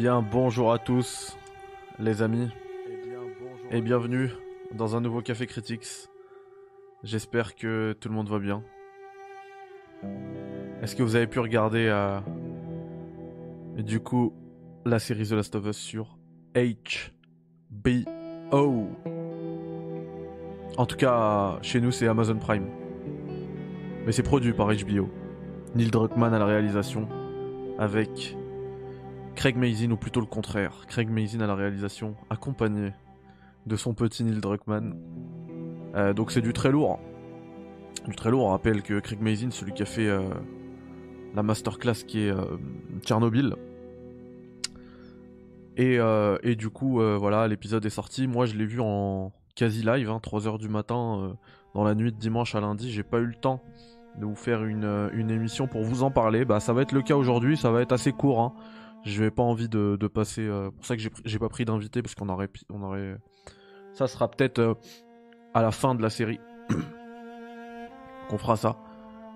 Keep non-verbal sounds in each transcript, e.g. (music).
Eh bien, bonjour à tous, les amis, et bienvenue dans un nouveau Café Critics. J'espère que tout le monde va bien. Est-ce que vous avez pu regarder euh, du coup la série The Last of Us sur HBO En tout cas, chez nous c'est Amazon Prime. Mais c'est produit par HBO. Neil Druckmann à la réalisation avec Craig Mazin, ou plutôt le contraire. Craig Mazin à la réalisation, accompagné de son petit Neil Druckmann. Euh, donc c'est du très lourd. Du très lourd, on rappelle que Craig Mazin, celui qui a fait euh, la masterclass qui est euh, Tchernobyl. Et, et, du coup, voilà, l'épisode est sorti. Moi, je l'ai vu en quasi live, hein, 3h du matin, dans la nuit de dimanche à lundi. J'ai pas eu le temps de vous faire une, une, émission pour vous en parler. Bah, ça va être le cas aujourd'hui, ça va être assez court. Hein. Je n'ai pas envie de, passer. Euh, pour ça que j'ai pas pris d'invité parce qu'on aurait, on aurait. Ça sera peut-être euh, à la fin de la série (coughs) qu'on fera ça.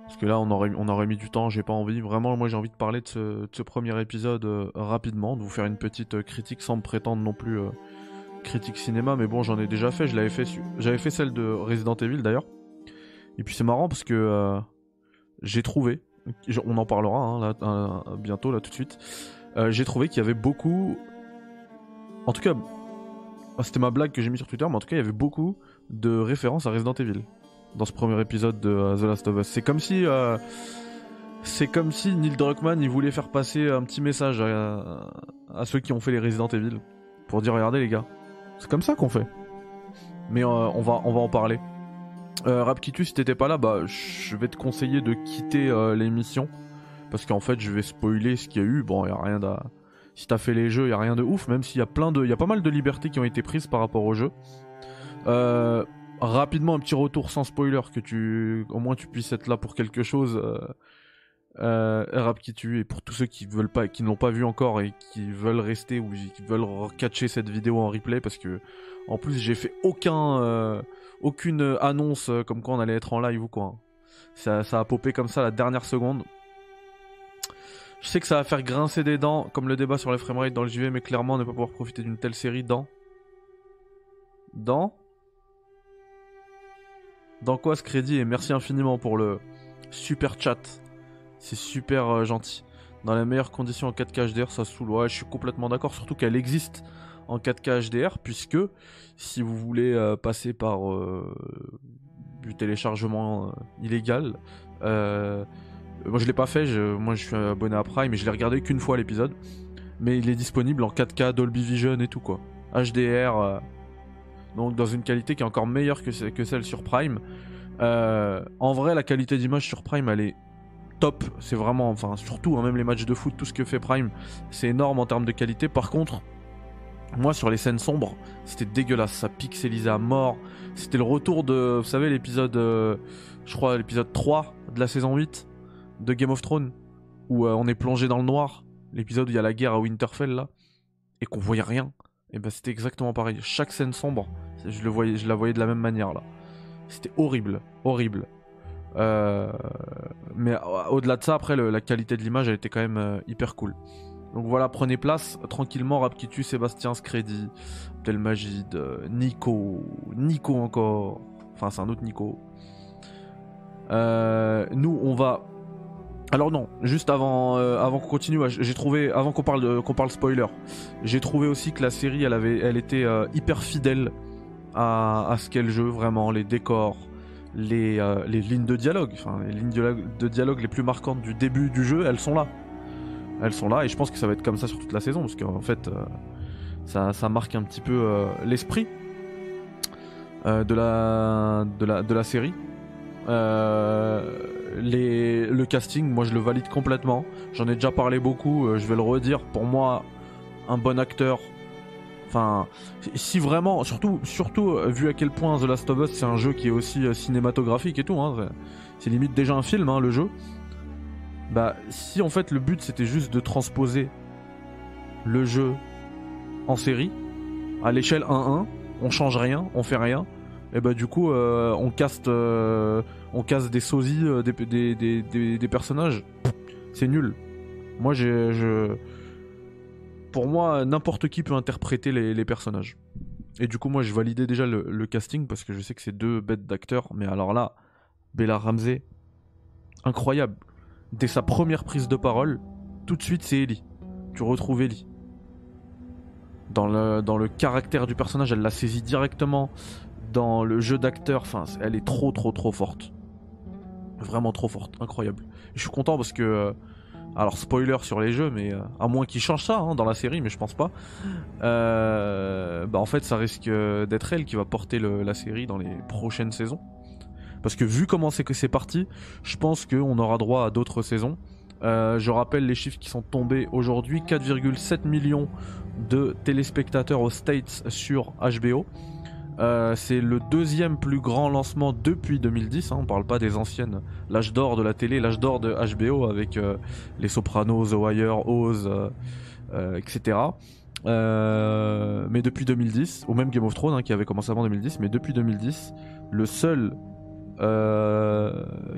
Parce que là, on aurait, on aurait mis du temps. J'ai pas envie. Vraiment, moi, j'ai envie de parler de ce, premier épisode euh, rapidement, de vous faire une petite critique sans me prétendre non plus critique cinéma. Mais bon, j'en ai déjà fait. Je l'avais fait. J'avais fait celle de Resident Evil d'ailleurs. Et puis c'est marrant parce que j'ai trouvé. On en parlera hein, là, bientôt là tout de suite. Euh, j'ai trouvé qu'il y avait beaucoup. En tout cas, ah, c'était ma blague que j'ai mis sur Twitter, mais en tout cas, il y avait beaucoup de références à Resident Evil dans ce premier épisode de euh, The Last of Us. C'est comme si. Euh, c'est comme si Neil Druckmann il voulait faire passer un petit message à, ceux qui ont fait les Resident Evil pour dire regardez les gars, c'est comme ça qu'on fait. Mais on va on va en parler. Euh, Rapkitu, si t'étais pas là, bah je vais te conseiller de quitter l'émission parce qu'en fait je vais spoiler ce qu'il y a eu. Bon, il a rien de si t'as fait les jeux, il a rien de ouf, même s'il y a plein de, il y a pas mal de libertés qui ont été prises par rapport au jeu. Euh, rapidement un petit retour sans spoiler que tu, au moins tu puisses être là pour quelque chose. Euh, euh, Rap qui tue et pour tous ceux qui veulent pas, qui ne l'ont pas vu encore et qui veulent rester ou qui veulent catcher cette vidéo en replay parce que en plus j'ai fait aucun, euh, aucune annonce comme quoi on allait être en live ou quoi. Ça, ça a popé comme ça la dernière seconde. Je sais que ça va faire grincer des dents, comme le débat sur les framerate dans le JV, mais clairement, ne pas pouvoir profiter d'une telle série dans. Dans. Dans quoi ce crédit Et merci infiniment pour le super chat. C'est super euh, gentil. Dans les meilleures conditions en 4K HDR, ça saoule. Ouais, je suis complètement d'accord, surtout qu'elle existe en 4K HDR, puisque si vous voulez euh, passer par euh, du téléchargement illégal, moi je l'ai pas fait, moi je suis abonné à Prime mais je l'ai regardé qu'une fois l'épisode. Mais il est disponible en 4K Dolby Vision et tout quoi. HDR, euh, donc dans une qualité qui est encore meilleure que, celle sur Prime. Euh, en vrai, la qualité d'image sur Prime elle est top. C'est vraiment, enfin surtout hein, même les matchs de foot, tout ce que fait Prime, c'est énorme en termes de qualité. Par contre, moi sur les scènes sombres, c'était dégueulasse, ça pixelisait à mort. C'était le retour de, vous savez, l'épisode, je crois l'épisode 3 de la saison 8 de Game of Thrones où euh, on est plongé dans le noir, l'épisode où il y a la guerre à Winterfell là, et qu'on voyait rien. Et ben c'était exactement pareil. Chaque scène sombre, je le voyais, je la voyais de la même manière là. C'était horrible, horrible. Euh, mais euh, au-delà de ça, après la qualité de l'image, elle était quand même hyper cool. Donc voilà, prenez place tranquillement. Rapkitu, Sébastien Scredi, Abdelmajid, Nico, Nico encore. Enfin, c'est un autre Nico. nous, on va alors non, juste avant, euh, avant qu'on continue, j'ai trouvé, avant qu'on parle, qu'on parle spoiler, j'ai trouvé aussi que la série, elle avait, elle était euh, hyper fidèle à, ce qu'est le jeu, vraiment, les décors, les, euh, les lignes de dialogue, enfin les lignes de, dialogue les plus marquantes du début du jeu, elles sont là, elles sont là, et je pense que ça va être comme ça sur toute la saison, parce qu'en fait, ça, marque un petit peu l'esprit de la, de la, de la série. Euh, le casting, moi je le valide complètement. J'en ai déjà parlé beaucoup, euh, je vais le redire. Pour moi, un bon acteur. Enfin, si vraiment, surtout, surtout euh, vu à quel point The Last of Us c'est un jeu qui est aussi euh, cinématographique et tout, hein, c'est limite déjà un film, hein, le jeu. Bah, si en fait le but c'était juste de transposer le jeu en série, à l'échelle 1-1, on change rien, on fait rien, et bah du coup on caste on casse des sosies euh, des, des, personnages. C'est nul. Moi, j'ai, je. pour moi, n'importe qui peut interpréter les, personnages. Et du coup, moi, je validais déjà le, casting parce que je sais que c'est deux bêtes d'acteurs. Mais alors là, Bella Ramsey, incroyable. Dès sa première prise de parole, tout de suite, c'est Ellie. Tu retrouves Ellie. Dans le, dans le caractère du personnage, elle l'a saisi directement. Dans le jeu d'acteur, elle est trop, trop, trop forte. Vraiment trop forte, incroyable. je suis content parce que euh, alors spoiler sur les jeux, mais euh, à moins qu'ils changent ça hein, dans la série, mais je pense pas. Euh, bah en fait, ça risque d'être elle qui va porter la série dans les prochaines saisons. Parce que vu comment c'est que c'est parti, je pense qu'on aura droit à d'autres saisons. je rappelle les chiffres qui sont tombés aujourd'hui 4,7 millions de téléspectateurs aux States sur HBO. Euh, c'est le deuxième plus grand lancement depuis 2010. Hein, on parle pas des anciennes. L'âge d'or de la télé, l'âge d'or de HBO avec euh, Les Sopranos, The Wire, Oz, euh, etc. mais depuis 2010, ou même Game of Thrones hein, qui avait commencé avant 2010, mais depuis 2010, le seul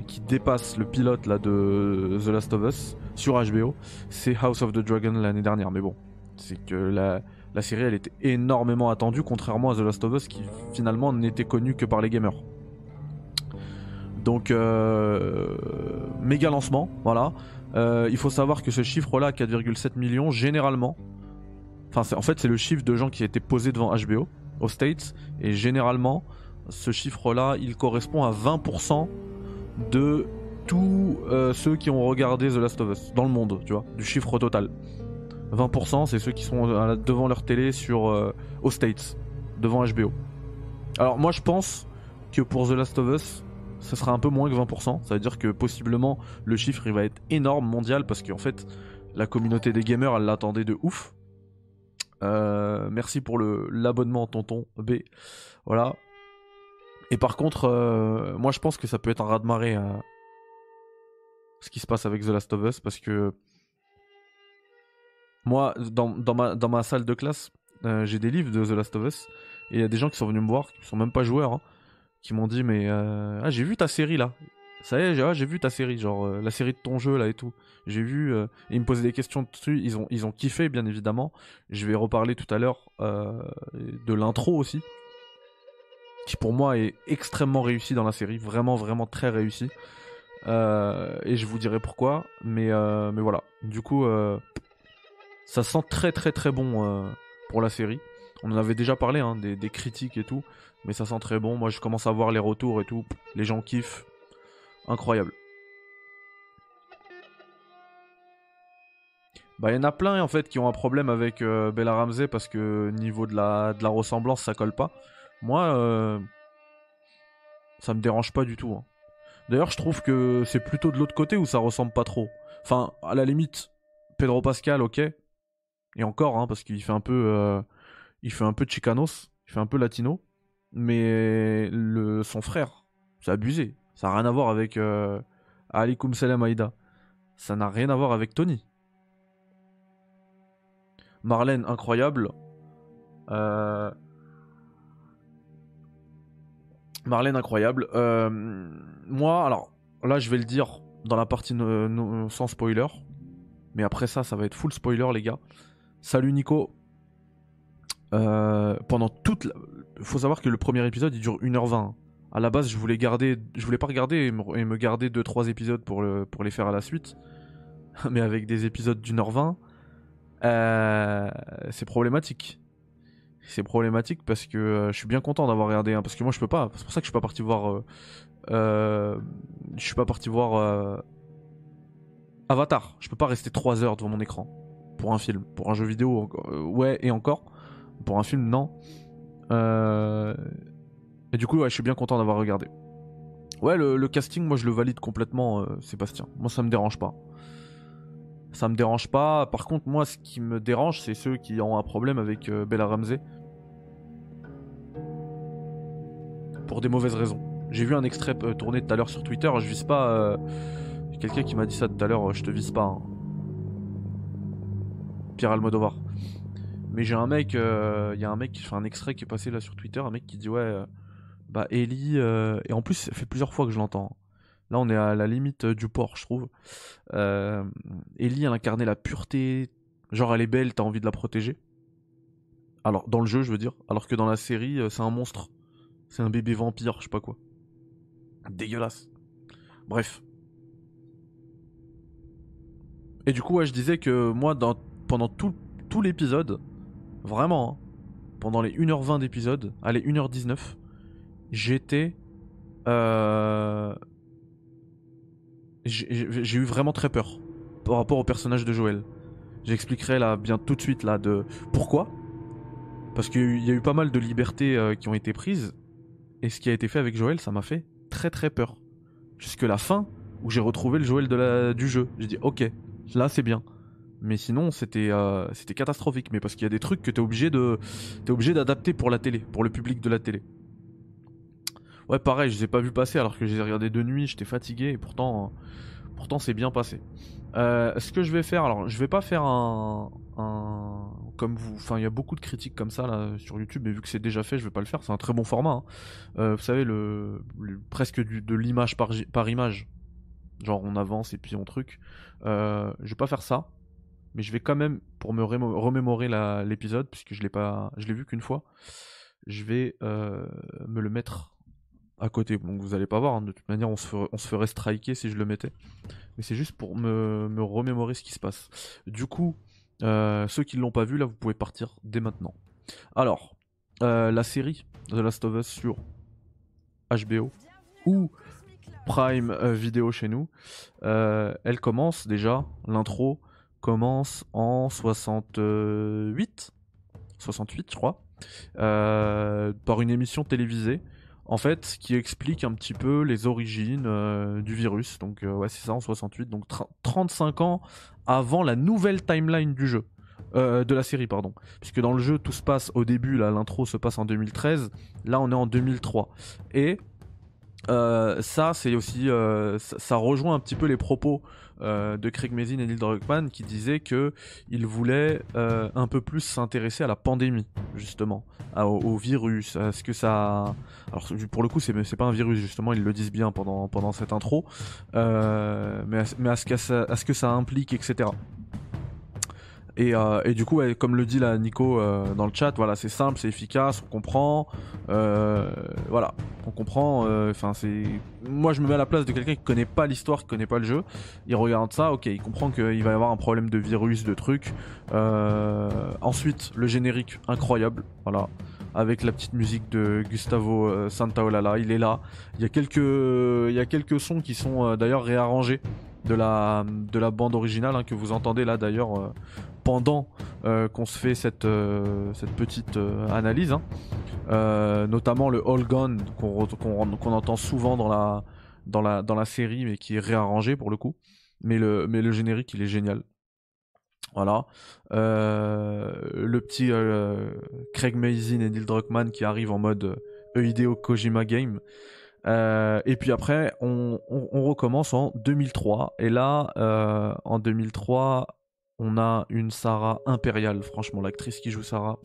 qui dépasse le pilote là de The Last of Us sur HBO, c'est House of the Dragon l'année dernière. Mais bon, c'est que la la série elle était énormément attendue, contrairement à The Last of Us qui finalement n'était connu que par les gamers. Donc euh, méga lancement, voilà. Euh, il faut savoir que ce chiffre-là, 4,7 millions, généralement, enfin en fait c'est le chiffre de gens qui étaient posés devant HBO aux States, et généralement ce chiffre-là, il correspond à 20% de tous euh, ceux qui ont regardé The Last of Us dans le monde, tu vois, du chiffre total. 20%, c'est ceux qui sont devant leur télé sur euh, aux States, devant HBO. Alors moi je pense que pour The Last of Us, ça sera un peu moins que 20%. Ça veut dire que possiblement le chiffre il va être énorme mondial parce qu'en fait la communauté des gamers elle l'attendait de ouf. Euh, merci pour le l'abonnement tonton B. Voilà. Et par contre, euh, moi je pense que ça peut être un raz de marée ce qui se passe avec The Last of Us parce que moi, dans, ma, salle de classe, euh, j'ai des livres de The Last of Us. Et il y a des gens qui sont venus me voir, qui sont même pas joueurs, hein, qui m'ont dit Mais euh, ah, j'ai vu ta série là. Ça y est, j'ai ah, vu ta série, genre euh, la série de ton jeu là et tout. J'ai vu. et ils me posaient des questions dessus. Ils ont, ils ont kiffé, bien évidemment. Je vais reparler tout à l'heure de l'intro aussi. Qui pour moi est extrêmement réussi dans la série. Vraiment, vraiment très réussi. et je vous dirai pourquoi. Mais, mais voilà. Du coup. Ça sent très très très bon euh, pour la série. On en avait déjà parlé, hein, des, critiques et tout, mais ça sent très bon. Moi, je commence à voir les retours et tout. Les gens kiffent. Incroyable. Bah, il y en a plein en fait qui ont un problème avec euh, Bella Ramsey parce que niveau de la, ressemblance, ça colle pas. Moi, euh, ça me dérange pas du tout. Hein. D'ailleurs, je trouve que c'est plutôt de l'autre côté où ça ressemble pas trop. Enfin, à la limite, Pedro Pascal, ok, et encore, hein, parce qu'il fait un peu, euh, il fait un peu chicanos, il fait un peu latino, mais le son frère, c'est abusé. Ça n'a rien à voir avec euh, Ali Salam Aïda. Ça n'a rien à voir avec Tony. Marlène, incroyable. Euh... Marlène, incroyable. Euh, moi, alors, là, je vais le dire dans la partie sans spoiler. Mais après ça, ça va être full spoiler, les gars. Salut Nico. Euh, pendant toute la... faut savoir que le premier épisode il dure 1h20. À la base, je voulais garder je voulais pas regarder et me, garder 2 3 épisodes pour le... pour les faire à la suite. (laughs) Mais avec des épisodes d'une heure 20, euh, c'est problématique. C'est problématique parce que euh, je suis bien content d'avoir regardé un parce que moi je peux pas, c'est pour ça que je suis pas parti voir je suis pas parti voir Avatar, je peux pas rester 3 heures devant mon écran pour un film. Pour un jeu vidéo, euh, ouais, et encore. Pour un film, non. Euh, et du coup, ouais, je suis bien content d'avoir regardé. Ouais, le, casting, moi, je le valide complètement, euh, Sébastien. Moi, ça me dérange pas. Ça me dérange pas. Par contre, moi, ce qui me dérange, c'est ceux qui ont un problème avec Bella Ramsey. Pour des mauvaises raisons. J'ai vu un extrait tourné tout à l'heure sur Twitter. Je vise pas. Quelqu'un qui m'a dit ça tout à l'heure. Je te vise pas. Hein. Pierre Almodovar. Mais j'ai un mec, il euh, y a un mec qui fait un extrait qui est passé là sur Twitter, un mec qui dit ouais, euh, bah Ellie, euh, et en plus ça fait plusieurs fois que je l'entends. Là on est à la limite du port, je trouve. Ellie elle incarnait la pureté, Genre elle est belle, t'as envie de la protéger. Alors dans le jeu, je veux dire. Alors que dans la série, c'est un monstre. C'est un bébé vampire, je sais pas quoi. Dégueulasse. Bref. Et du coup, ouais, je disais que moi, dans, pendant tout, tout l'épisode, vraiment, hein, pendant les 1h20 d'épisode, allez, 1h19, j'étais. Euh, j'ai eu vraiment très peur par rapport au personnage de Joël. J'expliquerai là bien tout de suite là de pourquoi. Parce qu'il y a eu pas mal de libertés euh, qui ont été prises. Et ce qui a été fait avec Joël, ça m'a fait très très peur. Jusque la fin, où j'ai retrouvé le Joël de la, du jeu. J'ai dit ok, là c'est bien. Mais sinon, c'était euh, c'était catastrophique. Mais parce qu'il y a des trucs que t'es obligé de obligé d'adapter pour la télé, pour le public de la télé. Ouais, pareil, je les ai pas vu passer alors que je les ai regardés de nuit. J'étais fatigué et pourtant pourtant c'est bien passé. Euh, ce que je vais faire, alors je vais pas faire un, un comme vous, enfin il y a beaucoup de critiques comme ça là sur YouTube, mais vu que c'est déjà fait, je vais pas le faire. C'est un très bon format. Hein. Euh, vous savez le, presque de l'image par, par image, genre on avance et puis on truc. Je vais pas faire ça, mais je vais quand même pour me remémorer l'épisode puisque je l'ai l'ai vu qu'une fois. Je vais euh, me le mettre à côté. Donc vous allez pas voir, hein. de toute manière on se, ferait, striker si je le mettais. Mais c'est juste pour me, remémorer ce qui se passe. Du coup, euh, ceux qui l'ont pas vu, là vous pouvez partir dès maintenant. Alors, euh, la série The Last of Us sur HBO ou Prime Vidéo chez nous, elle commence déjà, l'intro commence en 68, 68 je crois, par une émission télévisée en fait, qui explique un petit peu les origines euh, du virus. Donc, euh, ouais, c'est ça en 68, donc 35 ans avant la nouvelle timeline du jeu. Euh, de la série, pardon. Puisque dans le jeu, tout se passe au début, là, l'intro se passe en 2013. Là, on est en 2003. Et euh, ça, c'est aussi, euh, ça, rejoint un petit peu les propos euh, de Craig Mazin et Neil Druckmann qui disaient que ils voulaient un peu plus s'intéresser à la pandémie, justement, au, virus, à ce que ça. Alors pour le coup, c'est c'est pas un virus justement, ils le disent bien pendant pendant cette intro, mais à, mais à ça, à ce que ça implique, etc. Euh, et, du coup, comme le dit là Nico euh, dans le chat, voilà, c'est simple, c'est efficace, on comprend. Euh, voilà, on comprend. Enfin, c'est. Moi, je me mets à la place de quelqu'un qui connaît pas l'histoire, qui connaît pas le jeu. Il regarde ça, ok, il comprend qu'il va y avoir un problème de virus, de trucs. ensuite, le générique incroyable, voilà avec la petite musique de Gustavo Santaolalla. Il est là. Il y a quelques, il y a quelques sons qui sont d'ailleurs réarrangés de la, de la bande originale hein, que vous entendez là d'ailleurs pendant euh, qu'on se fait cette, euh, petite euh, analyse, hein. notamment le All Gone qu'on entend souvent dans la, série, mais qui est réarrangé pour le coup. Mais le, générique, il est génial. Voilà. le petit Craig Mazin et Neil Druckmann qui arrivent en mode Eideo Kojima Game. et puis après, on, recommence en 2003. Et là, en 2003, on a une Sarah impériale, franchement, l'actrice qui joue Sarah,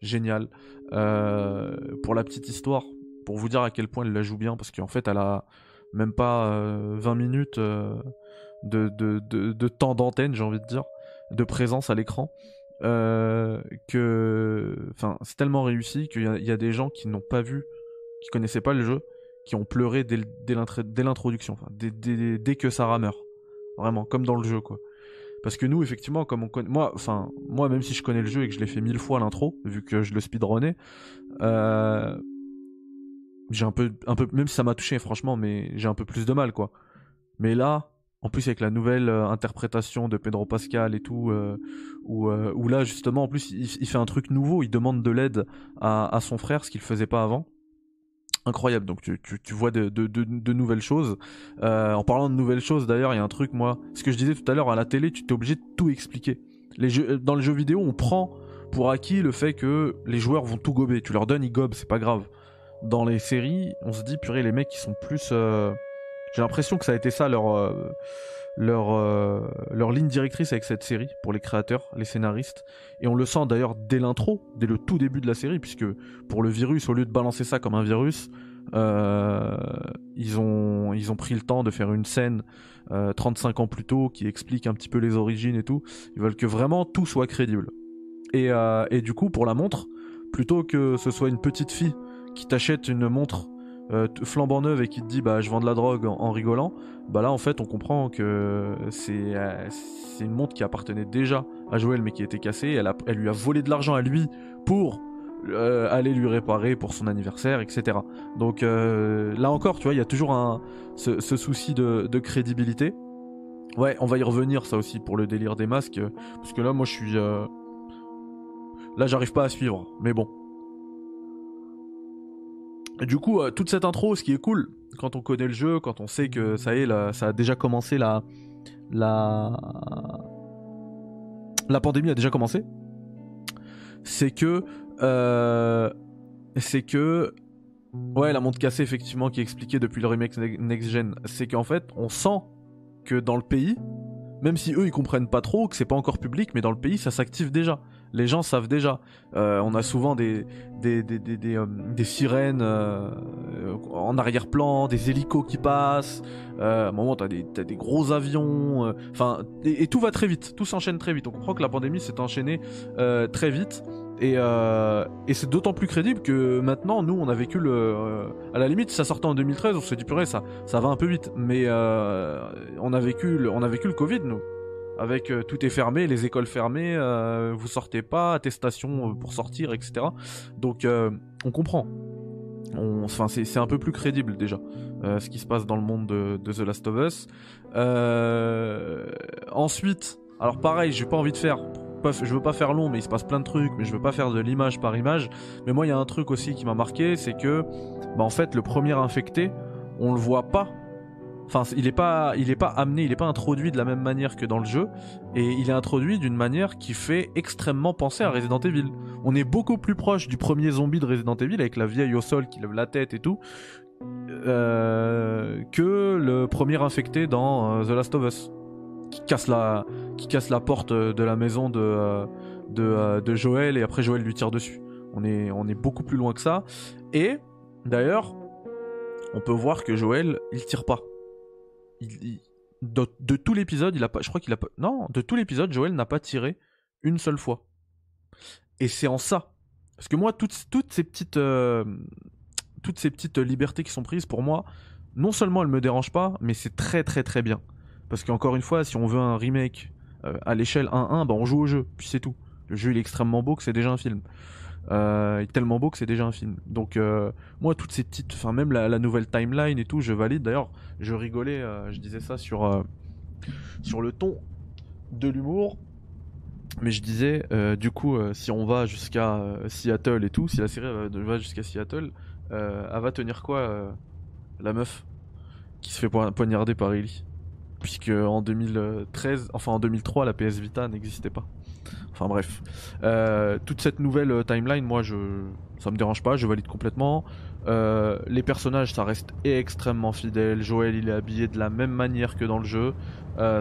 géniale. Euh, pour la petite histoire, pour vous dire à quel point elle la joue bien, parce qu'en fait, elle a même pas 20 euh, minutes euh, de, de, temps d'antenne, j'ai envie de dire, de présence à l'écran. que enfin c'est tellement réussi qu'il y, a des gens qui n'ont pas vu qui connaissaient pas le jeu qui ont pleuré dès, l'introduction dès, que Sarah meurt vraiment comme dans le jeu quoi parce que nous, effectivement, comme on connaît. Moi, enfin, moi, même si je connais le jeu et que je l'ai fait mille fois l'intro, vu que je le speedrunnais, euh, j'ai un peu, un peu. Même si ça m'a touché, franchement, mais j'ai un peu plus de mal, quoi. Mais là, en plus avec la nouvelle euh, interprétation de Pedro Pascal et tout, euh, où, là justement en plus il, fait un truc nouveau, il demande de l'aide à, à, son frère, ce qu'il faisait pas avant incroyable. Donc tu, tu, vois de, de, de, nouvelles choses. Euh, en parlant de nouvelles choses, d'ailleurs, il y a un truc, moi, ce que je disais tout à l'heure, à la télé, tu t'es obligé de tout expliquer. Les jeux, dans le jeu vidéo, on prend pour acquis le fait que les joueurs vont tout gober. Tu leur donnes, ils gobent, c'est pas grave. Dans les séries, on se dit, purée, les mecs, ils sont plus... Euh, j'ai l'impression que ça a été ça leur... Euh, leur, euh, leur ligne directrice avec cette série pour les créateurs, les scénaristes. Et on le sent d'ailleurs dès l'intro, dès le tout début de la série, puisque pour le virus, au lieu de balancer ça comme un virus, ils, ont, ils ont pris le temps de faire une scène 35 ans plus tôt qui explique un petit peu les origines et tout. Ils veulent que vraiment tout soit crédible. Et, et du coup, pour la montre, plutôt que ce soit une petite fille qui t'achète une montre euh, flambant neuve et qui te dit bah je vends de la drogue en, rigolant, bah là en fait on comprend que c'est euh, c'est une montre qui appartenait déjà à Joël mais qui était cassée. Elle lui a volé de l'argent à lui pour euh, aller lui réparer pour son anniversaire, etc. Donc là encore, tu vois, il y a toujours un, ce, souci de, de, crédibilité. Ouais, on va y revenir ça aussi pour le délire des masques, parce que là moi je suis... Là j'arrive pas à suivre, mais bon, du coup, euh, toute cette intro, ce qui est cool, quand on connaît le jeu, quand on sait que ça a déjà commencé la, la, la pandémie a déjà commencé, c'est que, euh, c'est que, ouais, la montre cassée effectivement qui est expliquée depuis le remake Next Gen, c'est qu'en fait, on sent que dans le pays, même si eux ils comprennent pas trop, que c'est pas encore public, mais dans le pays ça s'active déjà les gens savent déjà. Euh, on a souvent des, des, des, des, euh, sirènes euh, en arrière-plan, des hélicos qui passent. à un moment, t'as des, as des gros avions. Enfin, et, tout va très vite. Tout s'enchaîne très vite. On comprend que la pandémie s'est enchaînée très vite. Et, et c'est d'autant plus crédible que maintenant, nous, on a vécu le. à la limite, ça sortait en 2013, on s'est dit purée, ça, ça va un peu vite. Mais on a vécu le, on a vécu le Covid, nous avec euh, tout est fermé, les écoles fermées, euh, vous sortez pas, attestation euh, pour sortir, etc. Donc on comprend. Enfin, c'est un peu plus crédible déjà ce qui se passe dans le monde de, The Last of Us. ensuite, alors pareil, j'ai pas envie de faire je veux pas faire long, mais il se passe plein de trucs, mais je veux pas faire de l'image par image. Mais moi, il y a un truc aussi qui m'a marqué, c'est que, bah, en fait, le premier infecté, on le voit pas Enfin, il est pas, il est pas amené, il est pas introduit de la même manière que dans le jeu, et il est introduit d'une manière qui fait extrêmement penser à Resident Evil. On est beaucoup plus proche du premier zombie de Resident Evil avec la vieille au sol qui lève la tête et tout, euh, que le premier infecté dans euh, The Last of Us, qui casse la, qui casse la porte de la maison de, euh, de, de Joël et après Joël lui tire dessus. On est, on est beaucoup plus loin que ça. Et d'ailleurs, on peut voir que Joël, il tire pas de, tout l'épisode, il a pas, je crois qu'il a pas, non, de tout l'épisode, Joël n'a pas tiré une seule fois. Et c'est en ça, parce que moi, toutes, ces petites, euh, toutes ces petites libertés qui sont prises pour moi, non seulement elles me dérangent pas, mais c'est très très très bien. Parce qu'encore une fois, si on veut un remake euh, à l'échelle 1-1, bah on joue au jeu, puis c'est tout. Le jeu il est extrêmement beau que c'est déjà un film. Euh, est tellement beau que c'est déjà un film. Donc euh, moi toutes ces petites, enfin même la, nouvelle timeline et tout, je valide. D'ailleurs, je rigolais, euh, je disais ça sur sur le ton de l'humour. Mais je disais, du coup, si on va jusqu'à Seattle et tout, si la série va jusqu'à Seattle, elle va tenir quoi la meuf qui se fait poignarder par Ellie? Puisque en 2013, enfin en 2003, la PS Vita n'existait pas. Enfin bref. Euh, toute cette nouvelle euh, timeline, moi, je, ça me dérange pas, je valide complètement. Euh, les personnages, ça reste extrêmement fidèle. Joël, il est habillé de la même manière que dans le jeu.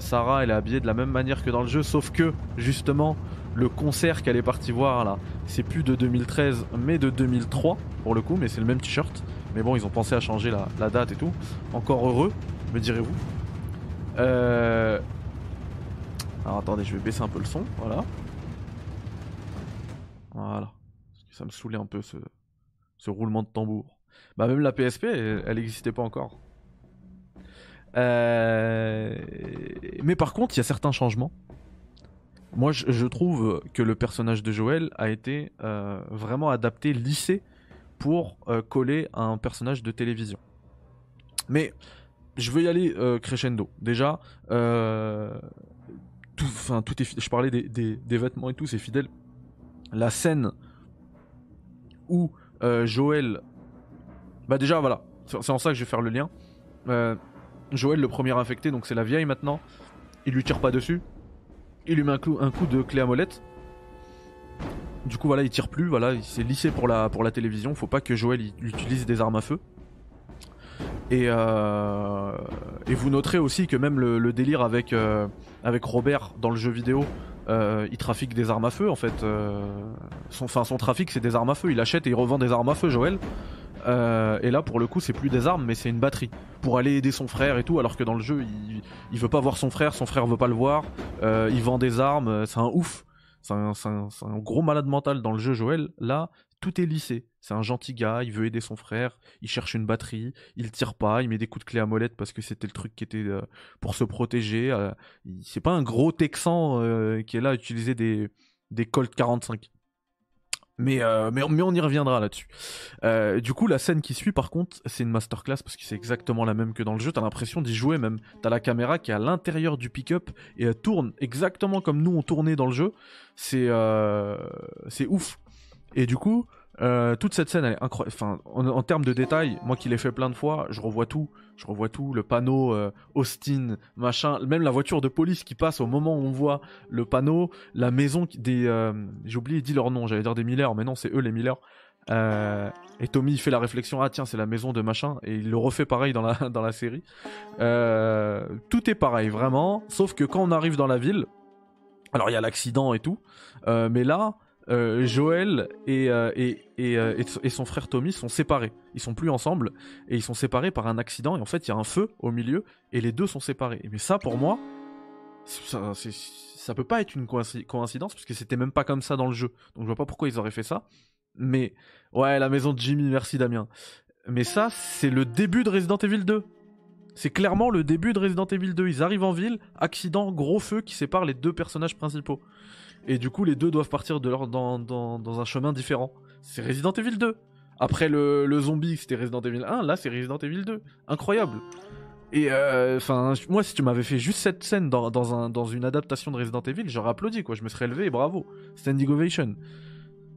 Sarah, elle est habillée de la même manière que dans le jeu, sauf que, justement, le concert qu'elle est partie voir là, c'est plus de 2013, mais de 2003 pour le coup, mais c'est le même t-shirt. Mais bon, ils ont pensé à changer la, la date et tout. Encore heureux, me direz-vous. Euh, alors attendez, je vais baisser un peu le son, voilà. Voilà. ça me saoulait un peu ce, roulement de tambour. Bah même la PSP, elle n'existait pas encore. Euh, mais par contre, il y a certains changements. Moi, je, trouve que le personnage de Joël a été euh, vraiment adapté, lissé, pour euh, coller à un personnage de télévision. Mais je veux y aller crescendo. Déjà, je parlais des, vêtements et tout, c'est fidèle. La scène où euh, Joël, bah déjà voilà, c'est en ça que je vais faire le lien. Euh, Joël, le premier infecté, donc c'est la vieille maintenant. Il lui tire pas dessus. Il lui met un coup, un coup de clé à molette. Du coup voilà, il tire plus. Voilà, il s'est lissé pour la pour la télévision. Faut pas que Joël utilise des armes à feu. Et, euh, et vous noterez aussi que même le, délire avec, euh, avec Robert dans le jeu vidéo, euh, il trafique des armes à feu en fait. son, enfin, son trafic c'est des armes à feu. Il achète et il revend des armes à feu, Joël. Euh, et là, pour le coup, c'est plus des armes, mais c'est une batterie pour aller aider son frère et tout. Alors que dans le jeu, il, veut pas voir son frère, son frère veut pas le voir. Euh, il vend des armes, c'est un ouf. C'est un, gros malade mental dans le jeu, Joël. Là, tout est lissé. C'est un gentil gars, il veut aider son frère, il cherche une batterie, il tire pas, il met des coups de clé à molette parce que c'était le truc qui était euh, pour se protéger. Euh, c'est pas un gros Texan euh, qui est là à utiliser des, des Colt 45. Mais, mais, mais, on y reviendra là-dessus. du coup, la scène qui suit, par contre, c'est une masterclass parce que c'est exactement la même que dans le jeu. T'as l'impression d'y jouer même. T'as la caméra qui est à l'intérieur du pick-up et elle tourne exactement comme nous on tournait dans le jeu. C'est c'est ouf. Et du coup, euh, toute cette scène, elle est incroyable. Enfin, en, termes de détails, moi qui l'ai fait plein de fois, je revois tout. Je revois tout. Le panneau euh, Austin, machin. Même la voiture de police qui passe au moment où on voit le panneau. La maison des. Euh, J'ai oublié, dit leur nom. J'allais dire des Miller, mais non, c'est eux les Miller. Euh, et Tommy il fait la réflexion ah tiens c'est la maison de machin et il le refait pareil dans la (laughs) dans la série. tout est pareil vraiment, sauf que quand on arrive dans la ville, alors il y a l'accident et tout, mais là euh, Joël euh, euh, et, son frère Tommy sont séparés. Ils sont plus ensemble et ils sont séparés par un accident. Et en fait, il y a un feu au milieu et les deux sont séparés. Mais ça, pour moi, ça, ça peut pas être une coïncidence parce que c'était même pas comme ça dans le jeu. Donc je vois pas pourquoi ils auraient fait ça. Mais ouais, la maison de Jimmy, merci Damien. Mais ça, c'est le début de Resident Evil 2. C'est clairement le début de Resident Evil 2. Ils arrivent en ville, accident, gros feu qui sépare les deux personnages principaux. Et du coup, les deux doivent partir de dans, un chemin différent. C'est Resident Evil 2. Après le, zombie, c'était Resident Evil 1. Là, c'est Resident Evil 2. Incroyable. Et euh, enfin, moi, si tu m'avais fait juste cette scène dans une adaptation de Resident Evil, j'aurais applaudi, quoi. Je me serais levé et bravo. Standing ovation.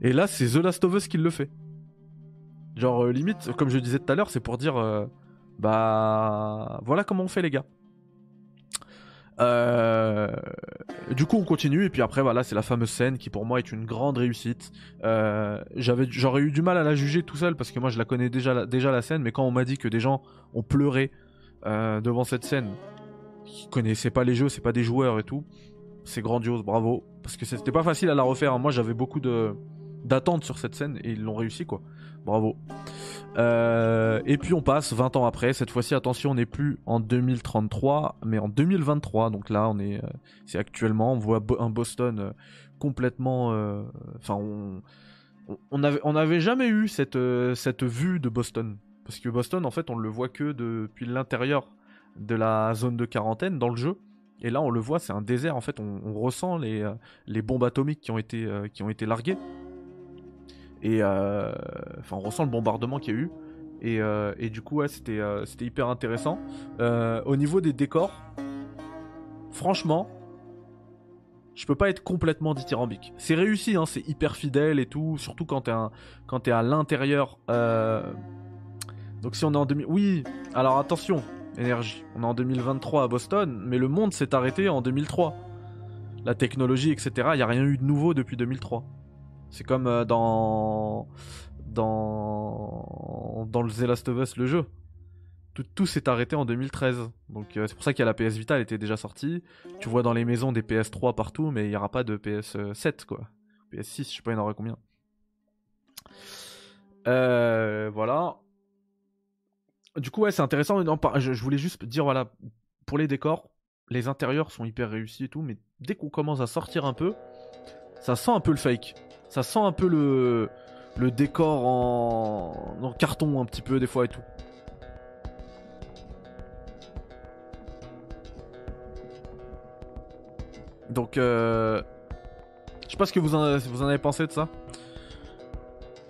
Et là, c'est The Last of Us qui le fait. Genre, euh, limite, comme je disais tout à l'heure, c'est pour dire, euh, bah, voilà comment on fait, les gars. Euh, du coup, on continue et puis après, voilà, c'est la fameuse scène qui pour moi est une grande réussite. Euh, j'aurais eu du mal à la juger tout seul parce que moi je la connais déjà, déjà la scène, mais quand on m'a dit que des gens ont pleuré euh, devant cette scène, qui connaissaient pas les jeux, c'est pas des joueurs et tout, c'est grandiose, bravo, parce que c'était pas facile à la refaire. Hein. Moi, j'avais beaucoup de d'attentes sur cette scène et ils l'ont réussi quoi. Bravo. Euh, et puis on passe 20 ans après. Cette fois-ci, attention, on n'est plus en 2033, mais en 2023. Donc là, on est, euh, c'est actuellement, on voit un Boston euh, complètement. Enfin, on, on avait, on avait jamais eu cette, cette vue de Boston, parce que Boston, en fait, on le voit que depuis l'intérieur de la zone de quarantaine dans le jeu. Et là, on le voit, c'est un désert. En fait, on, on ressent les, les bombes atomiques qui ont été, qui ont été larguées. Et euh, enfin, on ressent le bombardement qu'il y a eu. Et, euh, du coup, ouais, c'était euh, hyper intéressant. au niveau des décors, franchement, je peux pas être complètement dithyrambique. C'est réussi, hein, c'est hyper fidèle et tout, surtout quand t'es à l'intérieur. Donc si on est en 2000... Oui, alors attention, énergie. On est en 2023 à Boston, mais le monde s'est arrêté en 2003. La technologie, etc., il n'y a rien eu de nouveau depuis 2003. C'est comme euh, dans dans dans le The Last of Us le jeu. Tout, s'est arrêté en 2013. Donc euh, c'est pour ça qu'il y a la PS Vita, elle était déjà sortie. Tu vois dans les maisons des PS3 partout, mais il n'y aura pas de PS7 quoi. PS6, je sais pas, il y en aura combien. Euh, voilà. Du coup, ouais, c'est intéressant. je, je, voulais juste dire, voilà, pour les décors, les intérieurs sont hyper réussis et tout, mais dès qu'on commence à sortir un peu, ça sent un peu le fake. Ça sent un peu le, décor en... carton un petit peu des fois et tout. Donc, euh... je sais pas ce que vous en, vous en avez pensé de ça.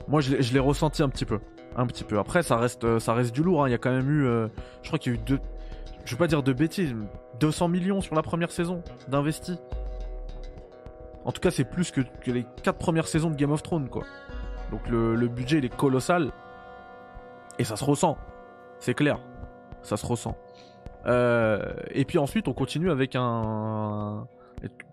Moi, je l'ai ressenti un petit peu, un petit peu. Après, ça reste, ça reste du lourd. Hein. Il y a quand même eu, euh, je crois qu'il y a eu deux, je vais pas dire de bêtises, 200 millions sur la première saison d'investis. En tout cas, c'est plus que, les 4 premières saisons de Game of Thrones, quoi. Donc le, budget, il est colossal. Et ça se ressent. C'est clair. Ça se ressent. Euh, et puis ensuite, on continue avec un...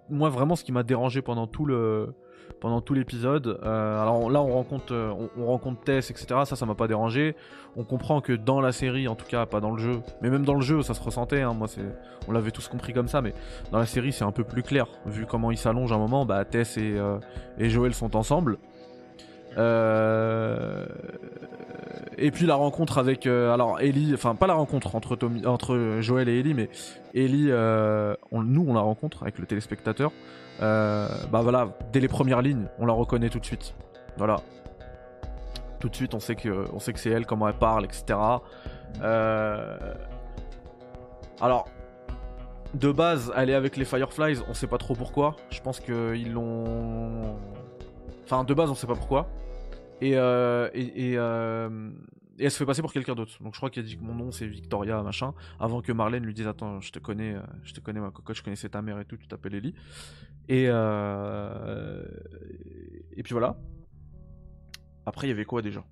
Moi, vraiment, ce qui m'a dérangé pendant tout le pendant tout l'épisode. Euh, alors là, on rencontre, euh, on, rencontre Tess, etc. Ça, ça m'a pas dérangé. On comprend que dans la série, en tout cas, pas dans le jeu, mais même dans le jeu, ça se ressentait. Hein. moi, c'est, on l'avait tous compris comme ça, mais dans la série, c'est un peu plus clair. Vu comment il s'allonge un moment, bah Tess et, euh, et Joël sont ensemble. Et puis la rencontre avec euh, alors Ellie, enfin pas la rencontre entre entre Joël et Ellie, mais Ellie, euh, nous on la rencontre avec le téléspectateur. Euh, bah voilà, dès les premières lignes, on la reconnaît tout de suite. Voilà, tout de suite on sait que on sait que c'est elle, comment elle parle, etc. Euh, alors. De base, elle est avec les Fireflies, on sait pas trop pourquoi. Je pense qu'ils l'ont. Enfin, de base, on sait pas pourquoi. Et, euh, et, et, euh, et elle se fait passer pour quelqu'un d'autre. Donc je crois qu'elle dit que mon nom c'est Victoria, machin. Avant que Marlène lui dise Attends, je te connais, euh, je te connais ma cocotte, je connaissais ta mère et tout, tu t'appelles Ellie. Et, euh, et puis voilà. Après, il y avait quoi déjà?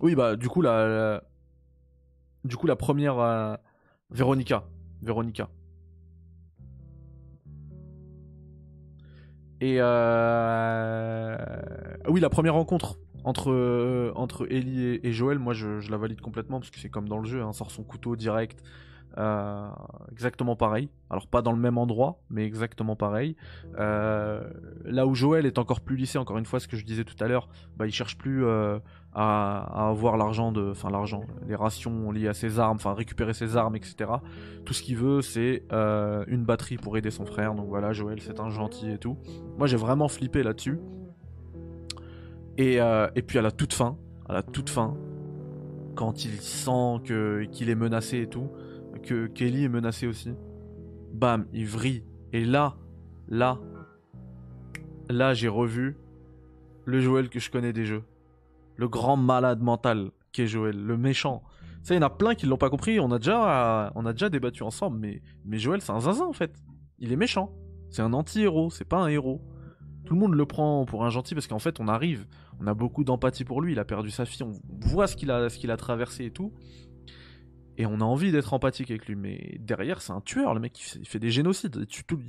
Oui, bah du coup, la, du coup, la première. Véronica. Véronica. Et euh... oui, la première rencontre entre, euh, entre Ellie et, Joël, moi je, la valide complètement parce que c'est comme dans le jeu, hein, sort son couteau direct, euh, exactement pareil. Alors pas dans le même endroit, mais exactement pareil. Là où Joël est encore plus lissé, encore une fois, ce que je disais tout à l'heure, bah, il cherche plus à, avoir l'argent de, enfin l'argent, les rations liées à ses armes, enfin récupérer ses armes, etc. Tout ce qu'il veut, c'est euh, une batterie pour aider son frère. Donc voilà, Joël, c'est un gentil et tout. Moi, j'ai vraiment flippé là-dessus. Et, euh, et puis à la toute fin, à la toute fin, quand il sent que qu'il est menacé et tout, que Kelly est menacé aussi, bam, il vrille. Et là, là, là, j'ai revu le Joël que je connais des jeux. Le grand malade mental qu'est Joël, le méchant. Ça, il y en a plein qui l'ont pas compris. On a déjà, on a déjà débattu ensemble, mais, mais Joël, c'est un zinzin en fait. Il est méchant. C'est un anti-héros, c'est pas un héros. Tout le monde le prend pour un gentil parce qu'en fait, on arrive, on a beaucoup d'empathie pour lui. Il a perdu sa fille, on voit ce qu'il a, ce qu'il a traversé et tout. Et on a envie d'être empathique avec lui. Mais derrière, c'est un tueur, le mec, il fait, des génocides. Il tue tout-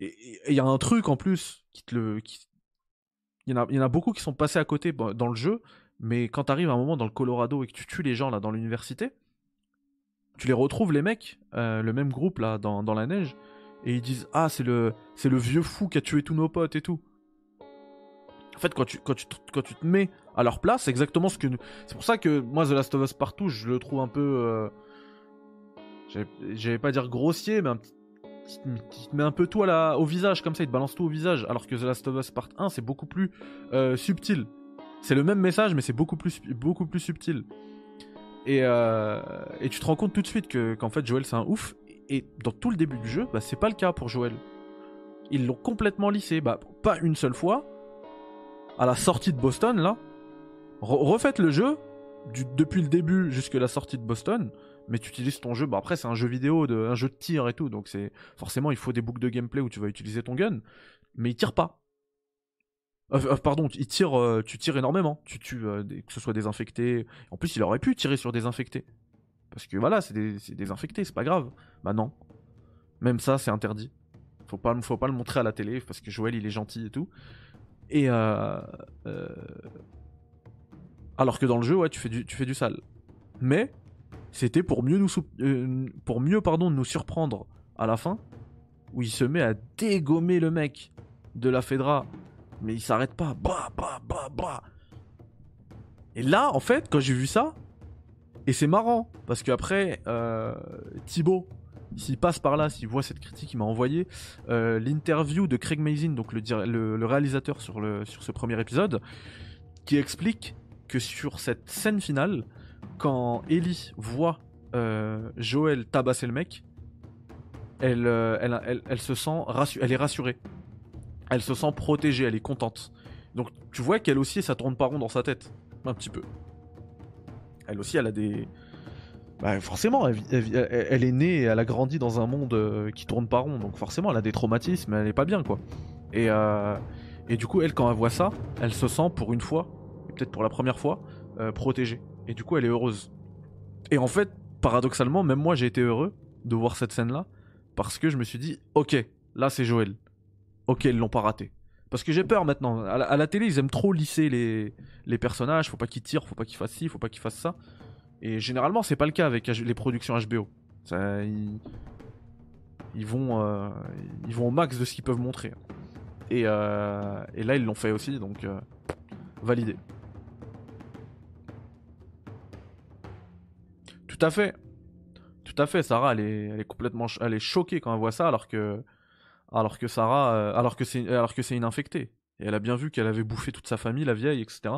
Et il y a un truc en plus qui te le. qui- Il, y en a, beaucoup qui sont passés à côté bon, dans le jeu, mais quand t'arrives à un moment dans le Colorado et que tu tues les gens là dans l'université, tu les retrouves les mecs, euh, le même groupe là dans, la neige, et ils disent ah c'est le c'est le vieux fou qui a tué tous nos potes et tout. En fait, quand tu, quand, tu, quand tu te mets à leur place, c'est exactement ce que nous. C'est pour ça que moi, The Last of Us Partout, je le trouve un peu. euh, J'allais pas dire grossier, mais un petit. Qui te, met un peu tout à au visage, comme ça, il te balance tout au visage. Alors que The Last of Us Part 1, c'est beaucoup plus euh, subtil. C'est le même message, mais c'est beaucoup plus, subtil. Et, euh, et tu te rends compte tout de suite que, qu'en fait, Joël, c'est un ouf. Et dans tout le début du jeu, bah, c'est pas le cas pour Joël. Ils l'ont complètement lissé. Bah, pas une seule fois. À la sortie de Boston, là. Re- refaites le jeu, depuis le début jusqu'à la sortie de Boston. Mais tu utilises ton jeu. Bah, après, c'est un jeu vidéo, de, un jeu de tir et tout. Donc, c'est forcément, il faut des boucles de gameplay où tu vas utiliser ton gun. Mais il tire pas. Euh, euh, pardon, il tire, euh, tu tires énormément. Tu tues, que ce soit des infectés. En plus, il aurait pu tirer sur des infectés. Parce que voilà, c'est des, des infectés, c'est pas grave. Bah non. Même ça, c'est interdit. Faut pas, faut pas le montrer à la télé parce que Joël, il est gentil et tout. Et alors que dans le jeu, ouais, tu fais du, tu fais du sale. Mais c'était pour mieux nous, euh, pour mieux pardon, nous surprendre à la fin, où il se met à dégommer le mec de la Fedra, mais il s'arrête pas. Bah, bah, bah. Et là, en fait, quand j'ai vu ça, et c'est marrant, parce qu'après, euh, Thibaut, s'il passe par là, s'il voit cette critique, il m'a envoyé euh, l'interview de Craig Mazin, donc le, réalisateur sur ce premier épisode, qui explique que sur cette scène finale, quand Ellie voit euh, Joël tabasser le mec, elle, euh, elle, elle, elle se sent rassu- elle est rassurée. Elle se sent protégée, elle est contente. Donc tu vois qu'elle aussi, ça tourne pas rond dans sa tête. Un petit peu. Elle aussi, elle a des... Bah, forcément, elle, est née et elle a grandi dans un monde euh, qui tourne pas rond. Donc forcément, elle a des traumatismes, elle est pas bien, quoi. Et, euh, et du coup, elle, quand elle voit ça, elle se sent pour une fois, peut-être pour la première fois, protégée. Et du coup, elle est heureuse. Et en fait, paradoxalement, même moi, j'ai été heureux de voir cette scène-là, parce que je me suis dit, ok, là, c'est Joël. Ok, ils l'ont pas raté. Parce que j'ai peur maintenant. À la, télé, ils aiment trop lisser les, les personnages. Faut pas qu'ils tirent, faut pas qu'ils fassent ci, faut pas qu'ils fassent ça. Et généralement, c'est pas le cas avec les productions HBO. Euh, ils vont au max de ce qu'ils peuvent montrer. Et, euh, là, ils l'ont fait aussi, donc euh, validé. Tout à fait. Tout à fait, Sarah, elle est, elle est complètement elle est choquée quand elle voit ça, alors que, alors que Sarah, euh, alors que c'est, alors une infectée. Et elle a bien vu qu'elle avait bouffé toute sa famille, la vieille, etc.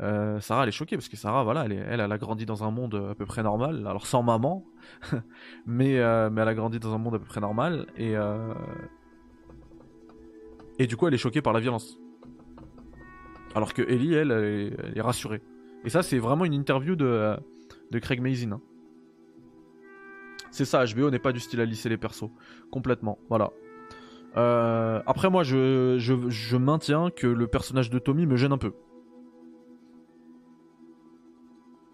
Euh, Sarah, elle est choquée parce que Sarah, voilà, elle, elle, a grandi dans un monde à peu près normal, alors sans maman, (laughs) mais, euh, mais elle a grandi dans un monde à peu près normal et et du coup, elle est choquée par la violence. Alors que Ellie, elle, elle est, rassurée. Et ça, c'est vraiment une interview de, de Craig Mazin. Hein. C'est ça, HBO n'est pas du style à lisser les persos. Complètement, voilà. Euh, après, moi, je, je, maintiens que le personnage de Tommy me gêne un peu.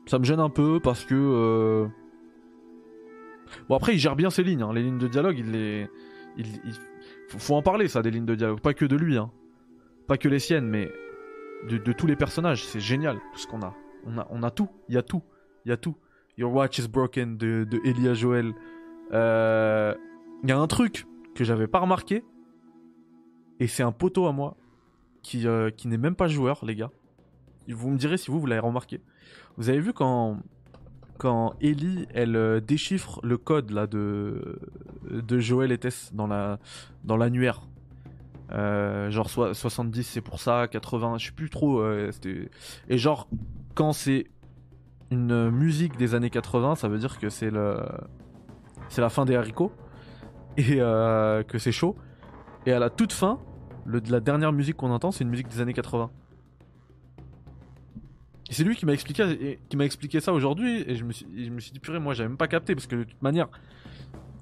Ça me gêne un peu parce que. Euh, bon, après, il gère bien ses lignes. Hein. Les lignes de dialogue, il les. Il, faut, en parler, ça, des lignes de dialogue. Pas que de lui, hein. Pas que les siennes, mais de, tous les personnages. C'est génial, tout ce qu'on a. On, a. on a tout. Il y a tout. Il y a tout. Your Watch is Broken de, de Elia Joel. Euh, il y a un truc que j'avais pas remarqué. Et c'est un poteau à moi. Qui, euh, qui n'est même pas joueur, les gars. Vous me direz si vous, vous l'avez remarqué. Vous avez vu quand, quand Ellie, elle euh, déchiffre le code là de, de Joel et Tess dans la dans l'annuaire. genre 70 c'est pour ça, 80, je sais plus trop. et genre quand c'est une musique des années 80, ça veut dire que c'est le c'est la fin des haricots et euh, que c'est chaud. Et à la toute fin, le, la dernière musique qu'on entend, c'est une musique des années 80. Et c'est lui qui m'a expliqué qui m'a expliqué ça aujourd'hui et je me suis je me suis dit purée moi j'avais même pas capté parce que de toute manière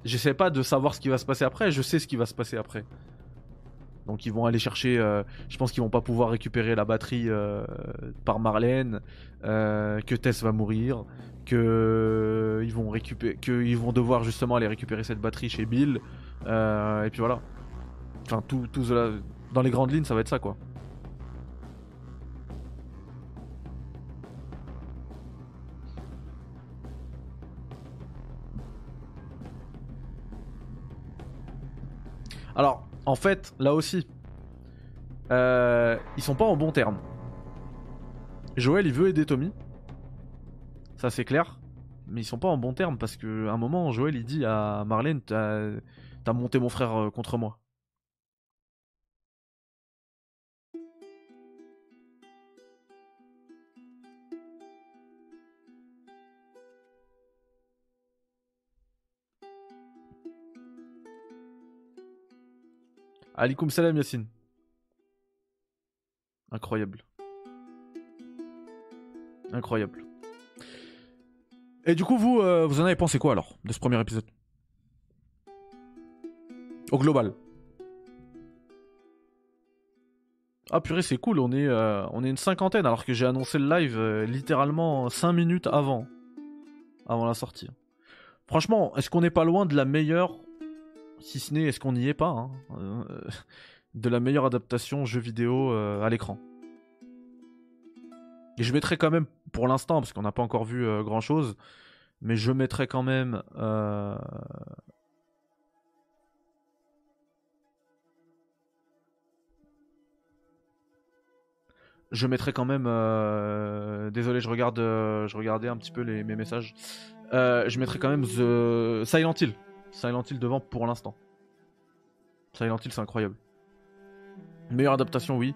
j'essaie pas de savoir ce qui va se passer après, je sais ce qui va se passer après. Donc ils vont aller chercher, euh, je pense qu'ils vont pas pouvoir récupérer la batterie euh, par Marlène, euh, que Tess va mourir, que ils vont récupérer, qu'ils vont devoir justement aller récupérer cette batterie chez Bill, et puis voilà. Enfin tout, tout cela, dans les grandes lignes, ça va être ça quoi. Alors, en fait, là aussi, euh, ils sont pas en bon terme. Joël, il veut aider Tommy. Ça, c'est clair. Mais ils sont pas en bon terme parce qu'à un moment, Joël, il dit à Marlène T'as monté mon frère euh, contre moi. Alikum salam Yacine. Incroyable. Incroyable. Et du coup, vous, euh, vous en avez pensé quoi alors de ce premier épisode? Au global. Ah purée, c'est cool, on est, euh, on est une cinquantaine alors que j'ai annoncé le live euh, littéralement 5 minutes avant. Avant la sortie. Franchement, est-ce qu'on n'est pas loin de la meilleure si ce n'est, est-ce qu'on n'y est pas, hein, euh, de la meilleure adaptation jeu vidéo euh, à l'écran. Et je mettrai quand même, pour l'instant, parce qu'on n'a pas encore vu euh, grand chose, mais je mettrai quand même. Je mettrai quand même. Désolé, je regarde, je regardais un petit peu les, mes messages. je mettrai quand même The Silent Hill. Silent Hill devant pour l'instant. Silent Hill, c'est incroyable. Meilleure adaptation, oui.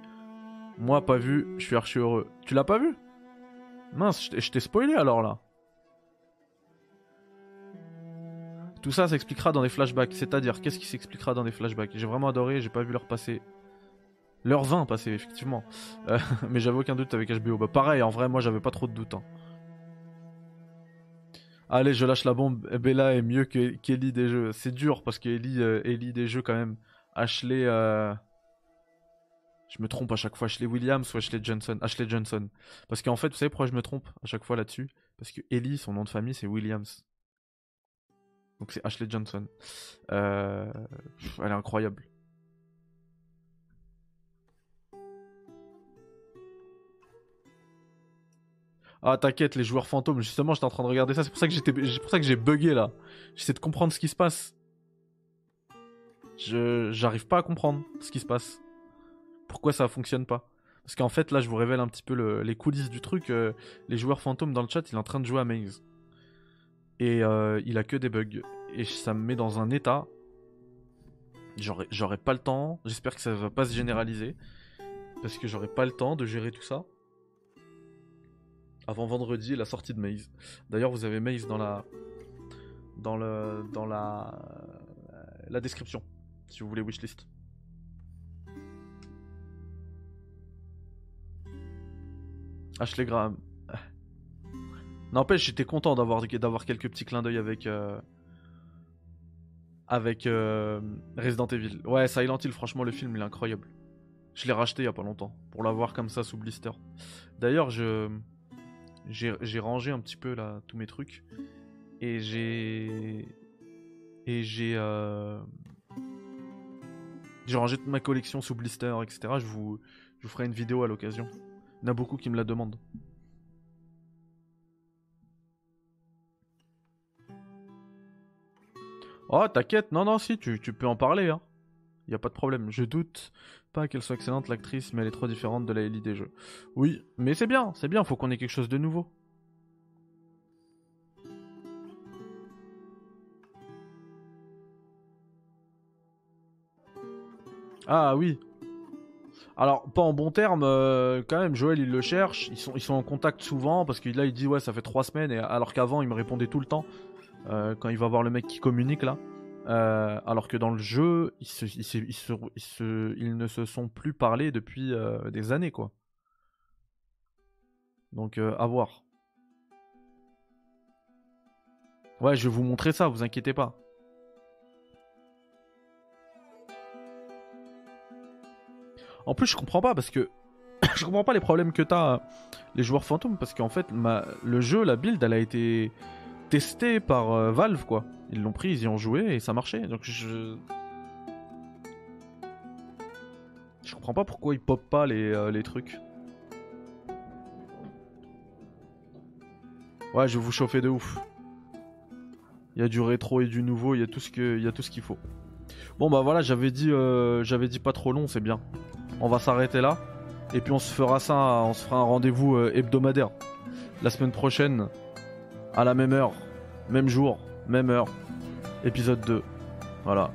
Moi, pas vu, je suis archi heureux. Tu l'as pas vu? Mince, je t'ai spoilé alors là. Tout ça s'expliquera dans des flashbacks. C'est-à-dire, qu'est-ce qui s'expliquera dans des flashbacks? J'ai vraiment adoré, j'ai pas vu leur passer. Leur 20 passer, effectivement. Euh, (laughs) mais j'avais aucun doute avec HBO. Bah, pareil, en vrai, moi, j'avais pas trop de doute. Hein. Allez, je lâche la bombe. Bella est mieux qu'Ellie des jeux. C'est dur parce qu'Ellie euh, Ellie des jeux, quand même. Ashley. Euh, je me trompe à chaque fois. Ashley Williams ou Ashley Johnson? Ashley Johnson. Parce qu'en fait, vous savez pourquoi je me trompe à chaque fois là-dessus? Parce que Ellie, son nom de famille, c'est Williams. Donc c'est Ashley Johnson. Euh, elle est incroyable. Ah t'inquiète, les joueurs fantômes, justement j'étais en train de regarder ça, c'est pour ça que j'étais pour ça que j'ai bugué là. J'essaie de comprendre ce qui se passe. Je j'arrive pas à comprendre ce qui se passe. pourquoi ça fonctionne pas? Parce qu'en fait, là, je vous révèle un petit peu les coulisses du truc. Euh, les joueurs fantômes dans le chat, il est en train de jouer à Maze. Et euh, il a que des bugs. Et ça me met dans un état. J'aurais pas le temps. J'espère que ça va pas se généraliser. Parce que j'aurais pas le temps de gérer tout ça. Avant vendredi, la sortie de Maze. D'ailleurs, vous avez Maze dans la. Dans le. Dans la. La description. Si vous voulez wishlist. Ashley Graham. N'empêche, j'étais content d'avoir quelques petits clins d'œil avec euh, avec euh, Resident Evil. Ouais, Silent Hill, franchement, le film il est incroyable. Je l'ai racheté il y a pas longtemps pour l'avoir comme ça sous blister. D'ailleurs, je j'ai rangé un petit peu là tous mes trucs et j'ai et j'ai euh, j'ai rangé toute ma collection sous blister, etc. Je vous je vous ferai une vidéo à l'occasion. Il y en a beaucoup qui me la demandent. Oh, t'inquiète, non, non, si, tu, peux en parler, hein. Y a pas de problème. Je doute pas qu'elle soit excellente, l'actrice, mais elle est trop différente de la Ellie des jeux. Oui, mais c'est bien, c'est bien, faut qu'on ait quelque chose de nouveau. Ah oui, alors, pas en bon terme, euh, quand même, Joël il le cherche, ils sont, ils sont en contact souvent, parce que là il dit ouais ça fait trois semaines, et alors qu'avant il me répondait tout le temps, euh, quand il va voir le mec qui communique là. Euh, alors que dans le jeu, ils, ne se sont plus parlé depuis des années quoi. Donc à voir. Ouais, je vais vous montrer ça, vous inquiétez pas. En plus, je comprends pas parce que (coughs) je comprends pas les problèmes que t'as les joueurs fantômes parce qu'en fait, le jeu, la build, elle a été testée par euh, Valve quoi. Ils l'ont pris, ils y ont joué et ça marchait. Donc je je comprends pas pourquoi ils pop pas les, euh, les trucs. Ouais, je vais vous chauffer de ouf. Il y a du rétro et du nouveau, il y a tout ce que, il y a tout ce qu'il faut. Bon bah voilà, j'avais dit, euh, j'avais dit pas trop long, c'est bien on va s'arrêter là. Et puis on se fera ça, on se fera un rendez-vous euh, hebdomadaire. La semaine prochaine, à la même heure, même jour, même heure, épisode 2. Voilà.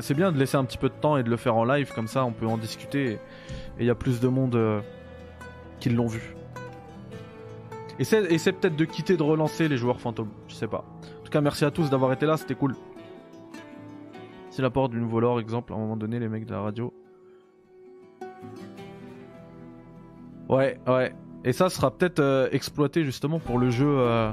C'est bien de laisser un petit peu de temps et de le faire en live, comme ça on peut en discuter. Et il y a plus de monde euh, qui l'ont vu. Et c'est peut-être de quitter, de relancer les joueurs fantômes. Je sais pas. En tout cas, merci à tous d'avoir été là, c'était cool. C'est l'apport du nouveau lore, exemple, à un moment donné, les mecs de la radio. Ouais, ouais. Et ça sera peut-être euh, exploité justement pour le jeu, euh,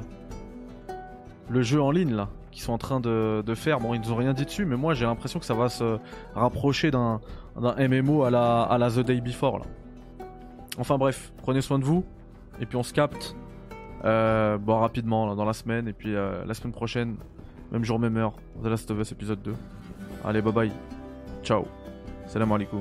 le jeu en ligne là, qu'ils sont en train de, faire. Bon, ils nous ont rien dit dessus, mais moi j'ai l'impression que ça va se rapprocher d'un MMO à la, à la The Day Before là. Enfin bref, prenez soin de vous, et puis on se capte. Euh, bon, rapidement dans la semaine, et puis la semaine prochaine, même jour, même heure, The Last of Us épisode 2. Allez, bye bye. Ciao. Salam alaikum.